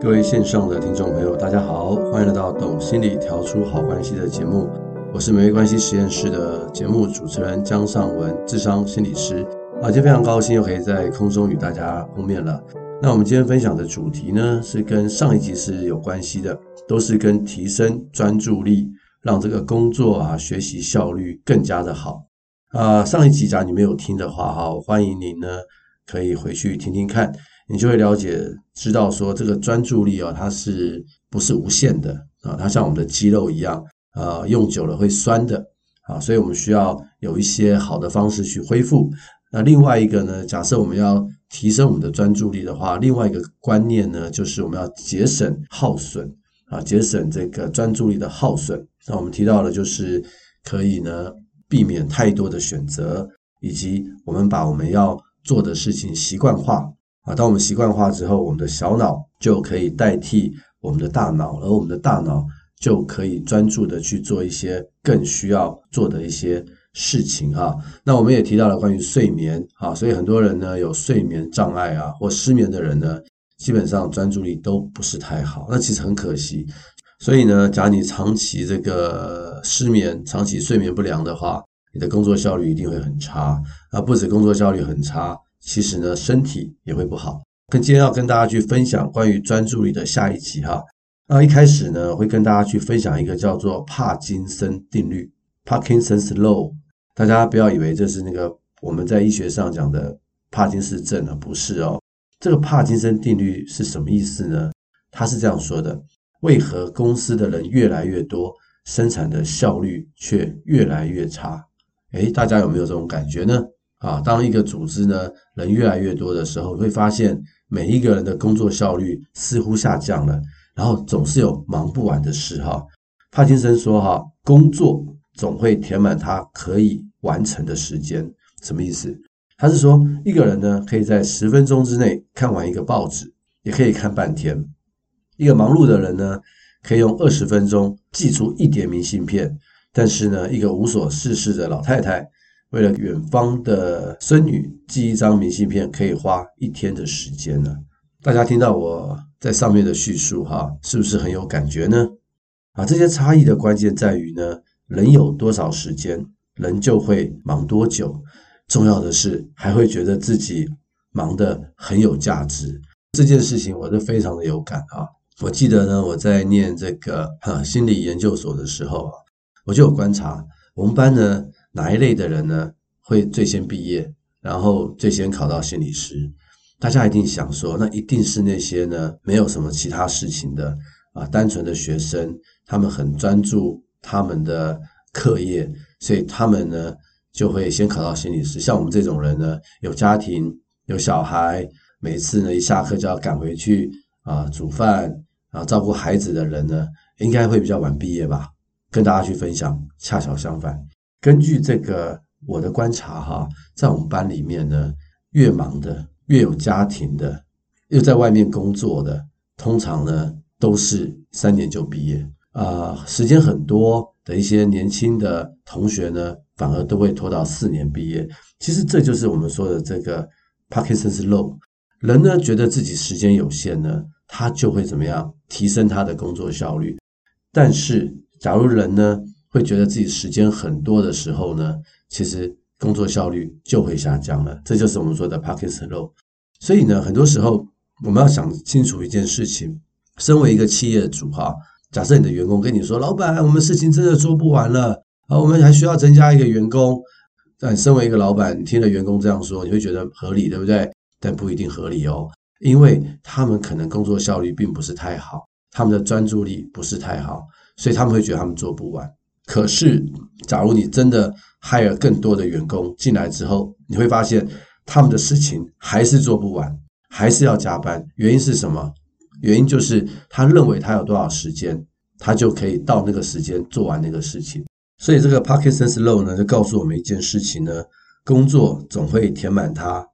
各位线上的听众朋友，大家好，欢迎来到《懂心理调出好关系》的节目。我是美味关系实验室的节目主持人江尚文，智商心理师。啊，今天非常高兴又可以在空中与大家碰面了。那我们今天分享的主题呢，是跟上一集是有关系的，都是跟提升专注力，让这个工作啊、学习效率更加的好。啊，上一集假如你没有听的话，哈，欢迎您呢可以回去听听看。你就会了解，知道说这个专注力啊，它是不是无限的啊？它像我们的肌肉一样，啊，用久了会酸的啊，所以我们需要有一些好的方式去恢复。那另外一个呢，假设我们要提升我们的专注力的话，另外一个观念呢，就是我们要节省耗损啊，节省这个专注力的耗损。那我们提到了，就是可以呢避免太多的选择，以及我们把我们要做的事情习惯化。啊，当我们习惯化之后，我们的小脑就可以代替我们的大脑，而我们的大脑就可以专注的去做一些更需要做的一些事情啊。那我们也提到了关于睡眠啊，所以很多人呢有睡眠障碍啊或失眠的人呢，基本上专注力都不是太好。那其实很可惜。所以呢，假如你长期这个失眠、长期睡眠不良的话，你的工作效率一定会很差。啊，不止工作效率很差。其实呢，身体也会不好。跟今天要跟大家去分享关于专注力的下一集哈。那一开始呢，会跟大家去分享一个叫做帕金森定律 （Parkinson's Law）。大家不要以为这是那个我们在医学上讲的帕金斯症啊，不是哦。这个帕金森定律是什么意思呢？他是这样说的：为何公司的人越来越多，生产的效率却越来越差？诶，大家有没有这种感觉呢？啊，当一个组织呢，人越来越多的时候，会发现每一个人的工作效率似乎下降了，然后总是有忙不完的事哈。帕金森说哈，工作总会填满他可以完成的时间，什么意思？他是说一个人呢，可以在十分钟之内看完一个报纸，也可以看半天。一个忙碌的人呢，可以用二十分钟寄出一叠明信片，但是呢，一个无所事事的老太太。为了远方的孙女寄一张明信片，可以花一天的时间呢。大家听到我在上面的叙述，哈，是不是很有感觉呢？啊，这些差异的关键在于呢，人有多少时间，人就会忙多久。重要的是，还会觉得自己忙得很有价值。这件事情我是非常的有感啊。我记得呢，我在念这个哈心理研究所的时候啊，我就有观察我们班呢。哪一类的人呢，会最先毕业，然后最先考到心理师？大家一定想说，那一定是那些呢，没有什么其他事情的啊，单纯的学生，他们很专注他们的课业，所以他们呢就会先考到心理师。像我们这种人呢，有家庭，有小孩，每次呢一下课就要赶回去啊煮饭，然后照顾孩子的人呢，应该会比较晚毕业吧？跟大家去分享，恰巧相反。根据这个我的观察哈，在我们班里面呢，越忙的、越有家庭的、又在外面工作的，通常呢都是三年就毕业啊、呃，时间很多的一些年轻的同学呢，反而都会拖到四年毕业。其实这就是我们说的这个 Parkinson's Law。人呢觉得自己时间有限呢，他就会怎么样提升他的工作效率。但是假如人呢，会觉得自己时间很多的时候呢，其实工作效率就会下降了。这就是我们说的 Parkinson's Law。所以呢，很多时候我们要想清楚一件事情：身为一个企业主哈，假设你的员工跟你说：“老板，我们事情真的做不完了啊，我们还需要增加一个员工。”但身为一个老板，你听了员工这样说，你会觉得合理，对不对？但不一定合理哦，因为他们可能工作效率并不是太好，他们的专注力不是太好，所以他们会觉得他们做不完。可是，假如你真的 hire 更多的员工进来之后，你会发现他们的事情还是做不完，还是要加班。原因是什么？原因就是他认为他有多少时间，他就可以到那个时间做完那个事情。所以这个 Parkinson's Law 呢，就告诉我们一件事情呢：工作总会填满他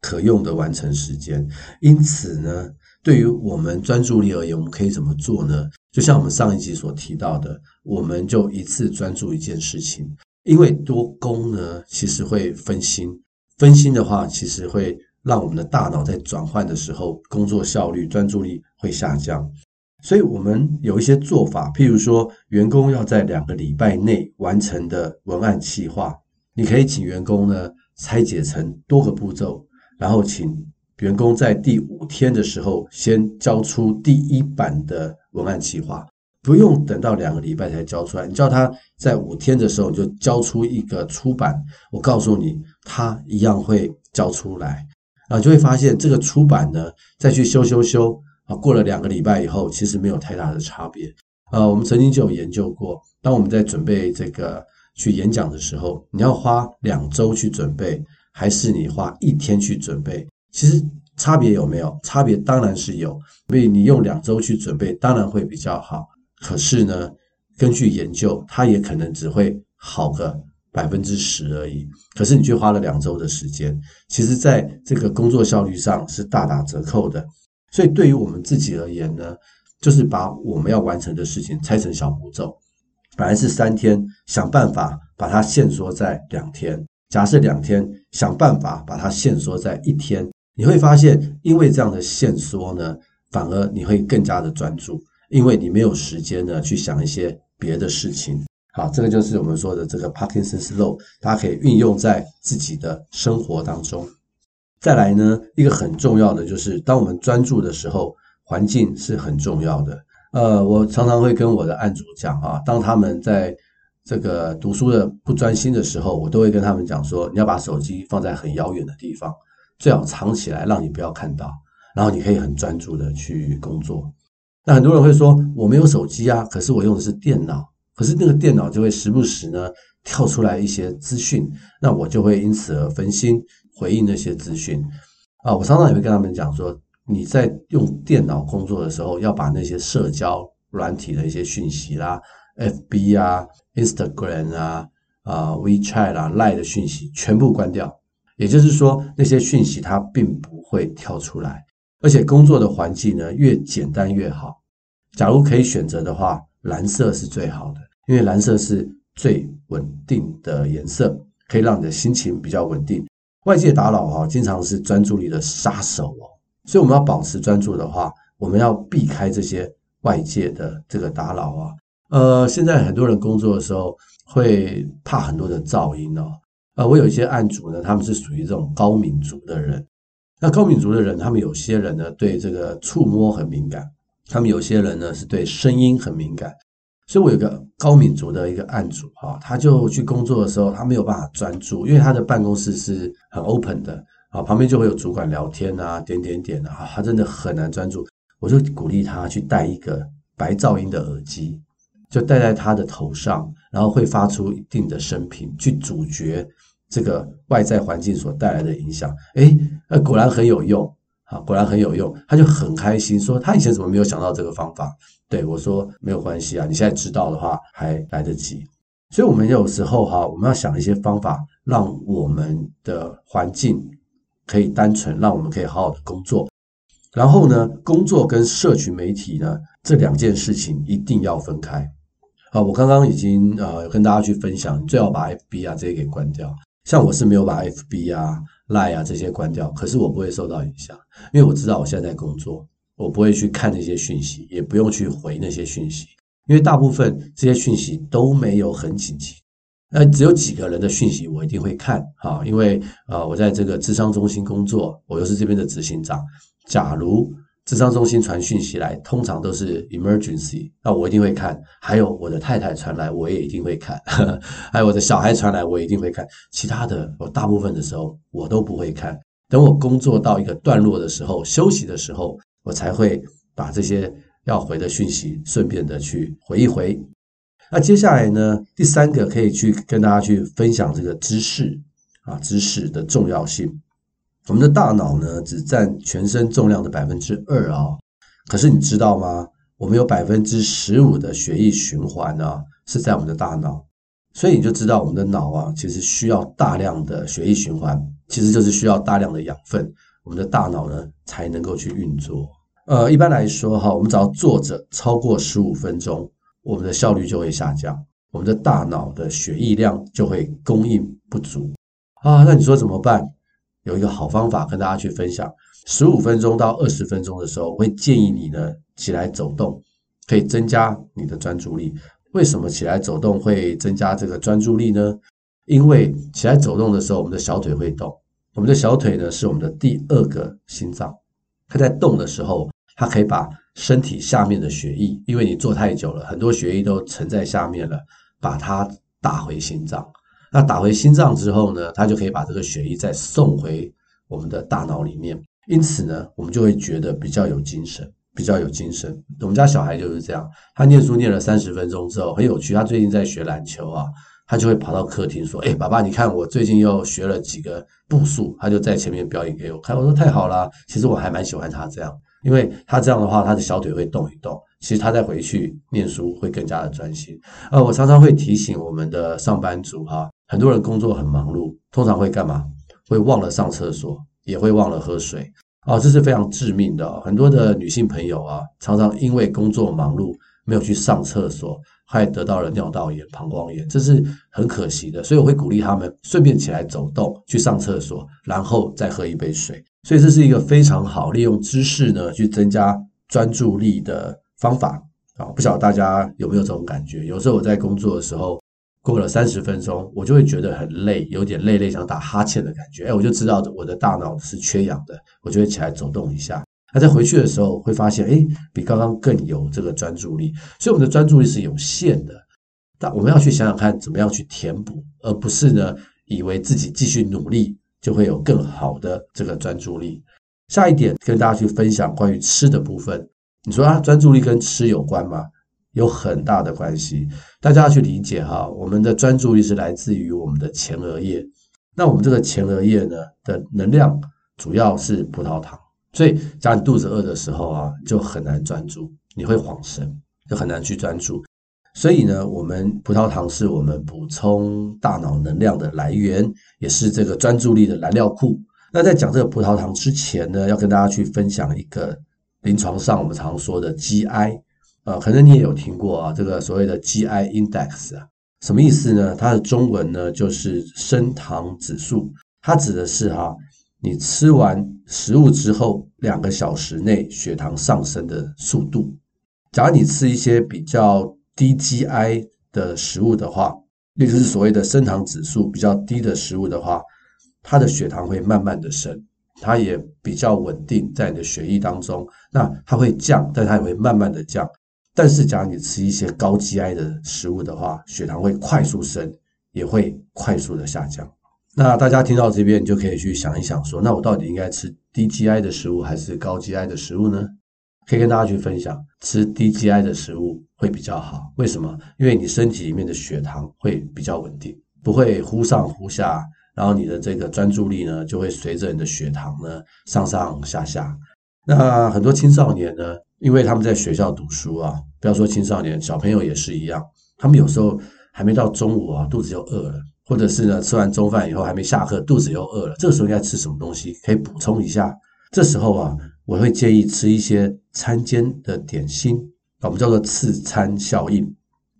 可用的完成时间。因此呢，对于我们专注力而言，我们可以怎么做呢？就像我们上一集所提到的，我们就一次专注一件事情，因为多工呢，其实会分心，分心的话，其实会让我们的大脑在转换的时候，工作效率、专注力会下降。所以，我们有一些做法，譬如说，员工要在两个礼拜内完成的文案企划，你可以请员工呢拆解成多个步骤，然后请员工在第五天的时候先交出第一版的文案企划，不用等到两个礼拜才交出来。你叫他在五天的时候你就交出一个初版，我告诉你，他一样会交出来。啊，就会发现这个初版呢，再去修修修。啊，过了两个礼拜以后，其实没有太大的差别。呃，我们曾经就有研究过，当我们在准备这个去演讲的时候，你要花两周去准备，还是你花一天去准备？其实差别有没有？差别当然是有。所以你用两周去准备，当然会比较好。可是呢，根据研究，它也可能只会好个百分之十而已。可是你却花了两周的时间，其实在这个工作效率上是大打折扣的。所以，对于我们自己而言呢，就是把我们要完成的事情拆成小步骤。本来是三天，想办法把它限缩在两天。假设两天，想办法把它限缩在一天。你会发现，因为这样的限缩呢，反而你会更加的专注，因为你没有时间呢去想一些别的事情。好，这个就是我们说的这个 Parkinson's Law，大家可以运用在自己的生活当中。再来呢，一个很重要的就是，当我们专注的时候，环境是很重要的。呃，我常常会跟我的案主讲啊，当他们在这个读书的不专心的时候，我都会跟他们讲说，你要把手机放在很遥远的地方，最好藏起来，让你不要看到，然后你可以很专注的去工作。那很多人会说，我没有手机啊，可是我用的是电脑，可是那个电脑就会时不时呢跳出来一些资讯，那我就会因此而分心。回应那些资讯啊，我常常也会跟他们讲说，你在用电脑工作的时候，要把那些社交软体的一些讯息啦，FB 啊、Instagram 啊、啊 WeChat 啦、Line 的讯息全部关掉。也就是说，那些讯息它并不会跳出来，而且工作的环境呢，越简单越好。假如可以选择的话，蓝色是最好的，因为蓝色是最稳定的颜色，可以让你的心情比较稳定。外界打扰哈，经常是专注力的杀手哦。所以我们要保持专注的话，我们要避开这些外界的这个打扰啊。呃，现在很多人工作的时候会怕很多的噪音哦。呃，我有一些案主呢，他们是属于这种高敏族的人。那高敏族的人，他们有些人呢对这个触摸很敏感，他们有些人呢是对声音很敏感。所以，我有个高敏族的一个案主哈，他就去工作的时候，他没有办法专注，因为他的办公室是很 open 的啊，旁边就会有主管聊天啊，点点点啊，他真的很难专注。我就鼓励他去戴一个白噪音的耳机，就戴在他的头上，然后会发出一定的声频，去阻绝这个外在环境所带来的影响。诶，那果然很有用。啊，果然很有用，他就很开心，说他以前怎么没有想到这个方法？对我说没有关系啊，你现在知道的话还来得及。所以，我们有时候哈，我们要想一些方法，让我们的环境可以单纯，让我们可以好好的工作。然后呢，工作跟社群媒体呢，这两件事情一定要分开。啊，我刚刚已经呃跟大家去分享，最好把 FB 啊这些给关掉。像我是没有把 FB 啊。Line 啊，这些关掉，可是我不会受到影响，因为我知道我现在在工作，我不会去看那些讯息，也不用去回那些讯息，因为大部分这些讯息都没有很紧急，那，只有几个人的讯息我一定会看啊，因为呃，我在这个智商中心工作，我又是这边的执行长，假如。智商中心传讯息来，通常都是 emergency，那我一定会看。还有我的太太传来，我也一定会看。还有我的小孩传来，我一定会看。其他的，我大部分的时候我都不会看。等我工作到一个段落的时候，休息的时候，我才会把这些要回的讯息顺便的去回一回。那接下来呢，第三个可以去跟大家去分享这个知识啊，知识的重要性。我们的大脑呢，只占全身重量的百分之二啊，可是你知道吗？我们有百分之十五的血液循环啊，是在我们的大脑，所以你就知道我们的脑啊，其实需要大量的血液循环，其实就是需要大量的养分，我们的大脑呢才能够去运作。呃，一般来说哈，我们只要坐着超过十五分钟，我们的效率就会下降，我们的大脑的血液量就会供应不足啊。那你说怎么办？有一个好方法跟大家去分享。十五分钟到二十分钟的时候，我会建议你呢起来走动，可以增加你的专注力。为什么起来走动会增加这个专注力呢？因为起来走动的时候，我们的小腿会动。我们的小腿呢是我们的第二个心脏，它在动的时候，它可以把身体下面的血液，因为你坐太久了，很多血液都沉在下面了，把它打回心脏。那打回心脏之后呢，它就可以把这个血液再送回我们的大脑里面。因此呢，我们就会觉得比较有精神，比较有精神。我们家小孩就是这样，他念书念了三十分钟之后，很有趣。他最近在学篮球啊，他就会跑到客厅说：“哎，爸爸，你看我最近又学了几个步数。”他就在前面表演给我看。我说：“太好了，其实我还蛮喜欢他这样，因为他这样的话，他的小腿会动一动。其实他再回去念书会更加的专心。”呃，我常常会提醒我们的上班族哈，很多人工作很忙碌，通常会干嘛？会忘了上厕所。也会忘了喝水啊，这是非常致命的。很多的女性朋友啊，常常因为工作忙碌，没有去上厕所，还得到了尿道炎、膀胱炎，这是很可惜的。所以我会鼓励他们顺便起来走动，去上厕所，然后再喝一杯水。所以这是一个非常好利用知识呢，去增加专注力的方法啊。不晓得大家有没有这种感觉？有时候我在工作的时候。过了三十分钟，我就会觉得很累，有点累累，想打哈欠的感觉。哎，我就知道我的大脑是缺氧的，我就会起来走动一下。那在回去的时候，会发现，哎，比刚刚更有这个专注力。所以，我们的专注力是有限的，但我们要去想想看，怎么样去填补，而不是呢，以为自己继续努力就会有更好的这个专注力。下一点，跟大家去分享关于吃的部分。你说啊，专注力跟吃有关吗？有很大的关系，大家要去理解哈。我们的专注力是来自于我们的前额叶，那我们这个前额叶呢的能量主要是葡萄糖，所以假如你肚子饿的时候啊，就很难专注，你会恍神，就很难去专注。所以呢，我们葡萄糖是我们补充大脑能量的来源，也是这个专注力的燃料库。那在讲这个葡萄糖之前呢，要跟大家去分享一个临床上我们常说的 GI。啊，可能你也有听过啊，这个所谓的 GI index 啊，什么意思呢？它的中文呢就是升糖指数，它指的是哈，你吃完食物之后两个小时内血糖上升的速度。假如你吃一些比较低 GI 的食物的话，也就是所谓的升糖指数比较低的食物的话，它的血糖会慢慢的升，它也比较稳定在你的血液当中。那它会降，但它也会慢慢的降。但是，假如你吃一些高 GI 的食物的话，血糖会快速升，也会快速的下降。那大家听到这边，你就可以去想一想，说，那我到底应该吃低 GI 的食物还是高 GI 的食物呢？可以跟大家去分享，吃低 GI 的食物会比较好。为什么？因为你身体里面的血糖会比较稳定，不会忽上忽下，然后你的这个专注力呢，就会随着你的血糖呢上上下下。那很多青少年呢，因为他们在学校读书啊，不要说青少年，小朋友也是一样。他们有时候还没到中午啊，肚子就饿了，或者是呢，吃完中饭以后还没下课，肚子又饿了。这个时候应该吃什么东西可以补充一下？这时候啊，我会建议吃一些餐间的点心，我们叫做次餐效应，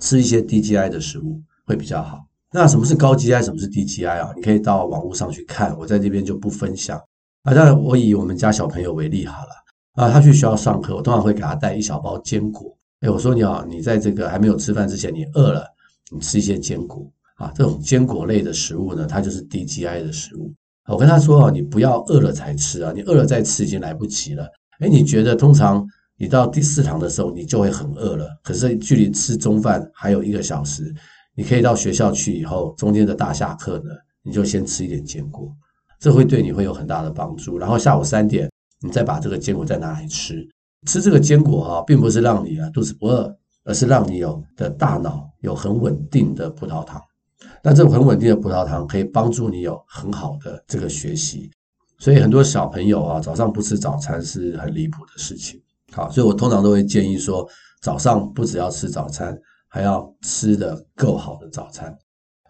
吃一些低 GI 的食物会比较好。那什么是高 GI，什么是低 GI 啊？你可以到网络上去看，我在这边就不分享。啊，当然我以我们家小朋友为例好了。啊，他去学校上课，我通常会给他带一小包坚果。哎，我说你好，你在这个还没有吃饭之前，你饿了，你吃一些坚果啊。这种坚果类的食物呢，它就是低 GI 的食物。我跟他说啊，你不要饿了才吃啊，你饿了再吃已经来不及了。哎，你觉得通常你到第四堂的时候，你就会很饿了。可是距离吃中饭还有一个小时，你可以到学校去以后，中间的大下课呢，你就先吃一点坚果。这会对你会有很大的帮助。然后下午三点，你再把这个坚果再拿来吃。吃这个坚果哈，并不是让你啊肚子不饿，而是让你有的大脑有很稳定的葡萄糖。那这种很稳定的葡萄糖可以帮助你有很好的这个学习。所以很多小朋友啊，早上不吃早餐是很离谱的事情。好，所以我通常都会建议说，早上不只要吃早餐，还要吃的够好的早餐。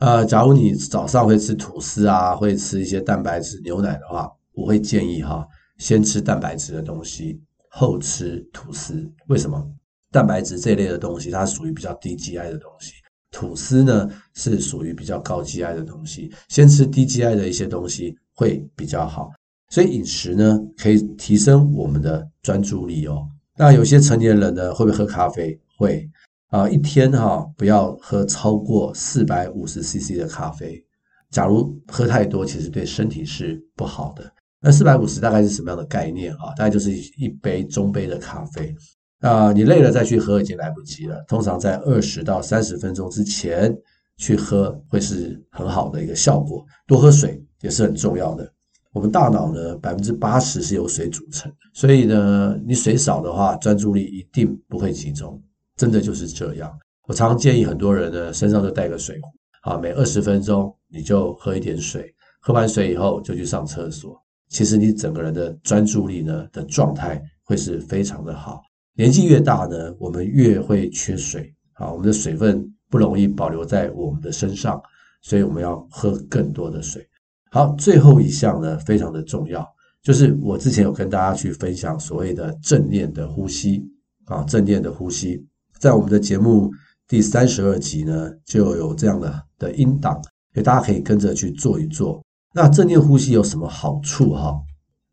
呃，假如你早上会吃吐司啊，会吃一些蛋白质牛奶的话，我会建议哈，先吃蛋白质的东西，后吃吐司。为什么？蛋白质这一类的东西，它属于比较低 GI 的东西；吐司呢，是属于比较高 GI 的东西。先吃低 GI 的一些东西，会比较好。所以饮食呢，可以提升我们的专注力哦。那有些成年人呢，会不会喝咖啡？会啊，一天哈不要喝超过四百五十 CC 的咖啡。假如喝太多，其实对身体是不好的。那四百五十大概是什么样的概念啊？大概就是一杯中杯的咖啡。啊，你累了再去喝已经来不及了。通常在二十到三十分钟之前去喝会是很好的一个效果。多喝水也是很重要的。我们大脑呢，百分之八十是由水组成，所以呢，你水少的话，专注力一定不会集中。真的就是这样。我常常建议很多人呢，身上都带个水壶，啊，每二十分钟你就喝一点水，喝完水以后就去上厕所。其实你整个人的专注力呢的状态会是非常的好。年纪越大呢，我们越会缺水啊，我们的水分不容易保留在我们的身上，所以我们要喝更多的水。好，最后一项呢，非常的重要，就是我之前有跟大家去分享所谓的正念的呼吸啊，正念的呼吸，在我们的节目第三十二集呢，就有这样的的音档，所以大家可以跟着去做一做。那正念呼吸有什么好处哈？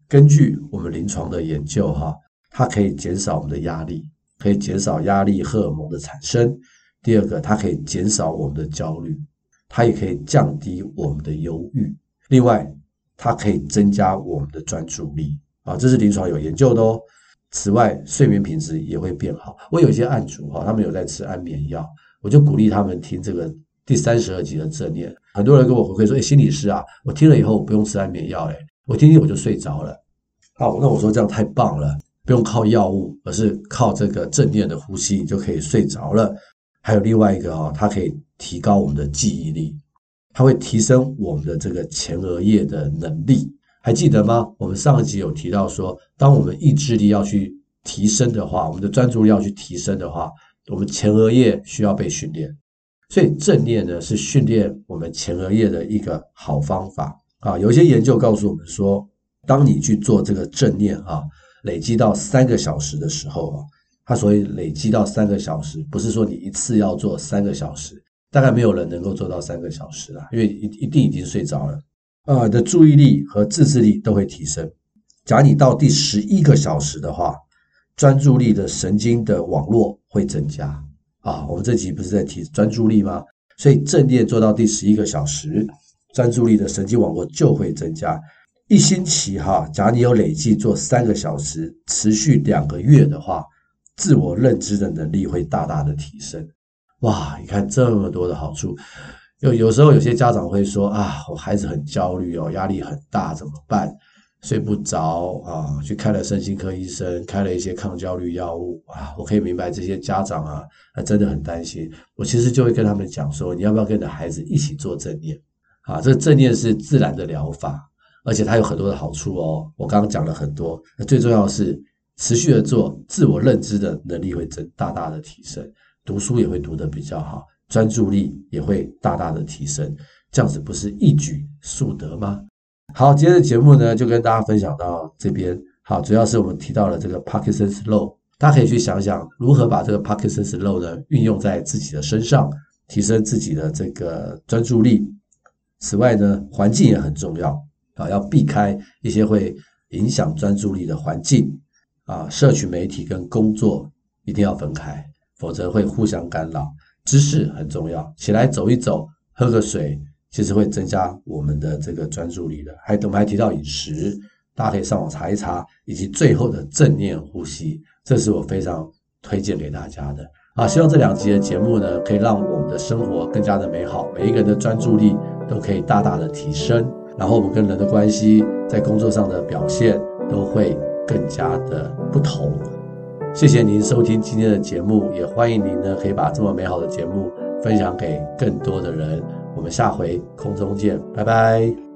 根据我们临床的研究哈。它可以减少我们的压力，可以减少压力荷尔蒙的产生。第二个，它可以减少我们的焦虑，它也可以降低我们的忧郁。另外，它可以增加我们的专注力啊，这是临床有研究的哦。此外，睡眠品质也会变好。我有一些案主哈，他们有在吃安眠药，我就鼓励他们听这个第三十二集的正念。很多人跟我回馈说：“哎，心理师啊，我听了以后不用吃安眠药，哎，我听听我就睡着了。”好，那我说这样太棒了。不用靠药物，而是靠这个正念的呼吸，你就可以睡着了。还有另外一个啊，它可以提高我们的记忆力，它会提升我们的这个前额叶的能力。还记得吗？我们上一集有提到说，当我们意志力要去提升的话，我们的专注力要去提升的话，我们前额叶需要被训练。所以正念呢，是训练我们前额叶的一个好方法啊。有些研究告诉我们说，当你去做这个正念啊。累积到三个小时的时候啊，它所以累积到三个小时，不是说你一次要做三个小时，大概没有人能够做到三个小时啦，因为一一定已经睡着了。啊，的注意力和自制力都会提升。假如你到第十一个小时的话，专注力的神经的网络会增加啊。我们这集不是在提专注力吗？所以正念做到第十一个小时，专注力的神经网络就会增加。一星期哈，假如你有累计做三个小时，持续两个月的话，自我认知的能力会大大的提升。哇，你看这么多的好处。有有时候有些家长会说啊，我孩子很焦虑哦，压力很大，怎么办？睡不着啊，去看了身心科医生，开了一些抗焦虑药物啊。我可以明白这些家长啊，他真的很担心。我其实就会跟他们讲说，你要不要跟你的孩子一起做正念？啊，这个正念是自然的疗法。而且它有很多的好处哦，我刚刚讲了很多，那最重要的是持续的做，自我认知的能力会增大大的提升，读书也会读得比较好，专注力也会大大的提升，这样子不是一举数得吗？好，今天的节目呢就跟大家分享到这边，好，主要是我们提到了这个 Parkinson's Law，大家可以去想想如何把这个 Parkinson's Law 呢运用在自己的身上，提升自己的这个专注力。此外呢，环境也很重要。啊，要避开一些会影响专注力的环境啊，社群媒体跟工作一定要分开，否则会互相干扰。知识很重要，起来走一走，喝个水，其实会增加我们的这个专注力的。还我们还提到饮食，大家可以上网查一查，以及最后的正念呼吸，这是我非常推荐给大家的。啊，希望这两集的节目呢，可以让我们的生活更加的美好，每一个人的专注力都可以大大的提升。然后我们跟人的关系，在工作上的表现都会更加的不同。谢谢您收听今天的节目，也欢迎您呢可以把这么美好的节目分享给更多的人。我们下回空中见，拜拜。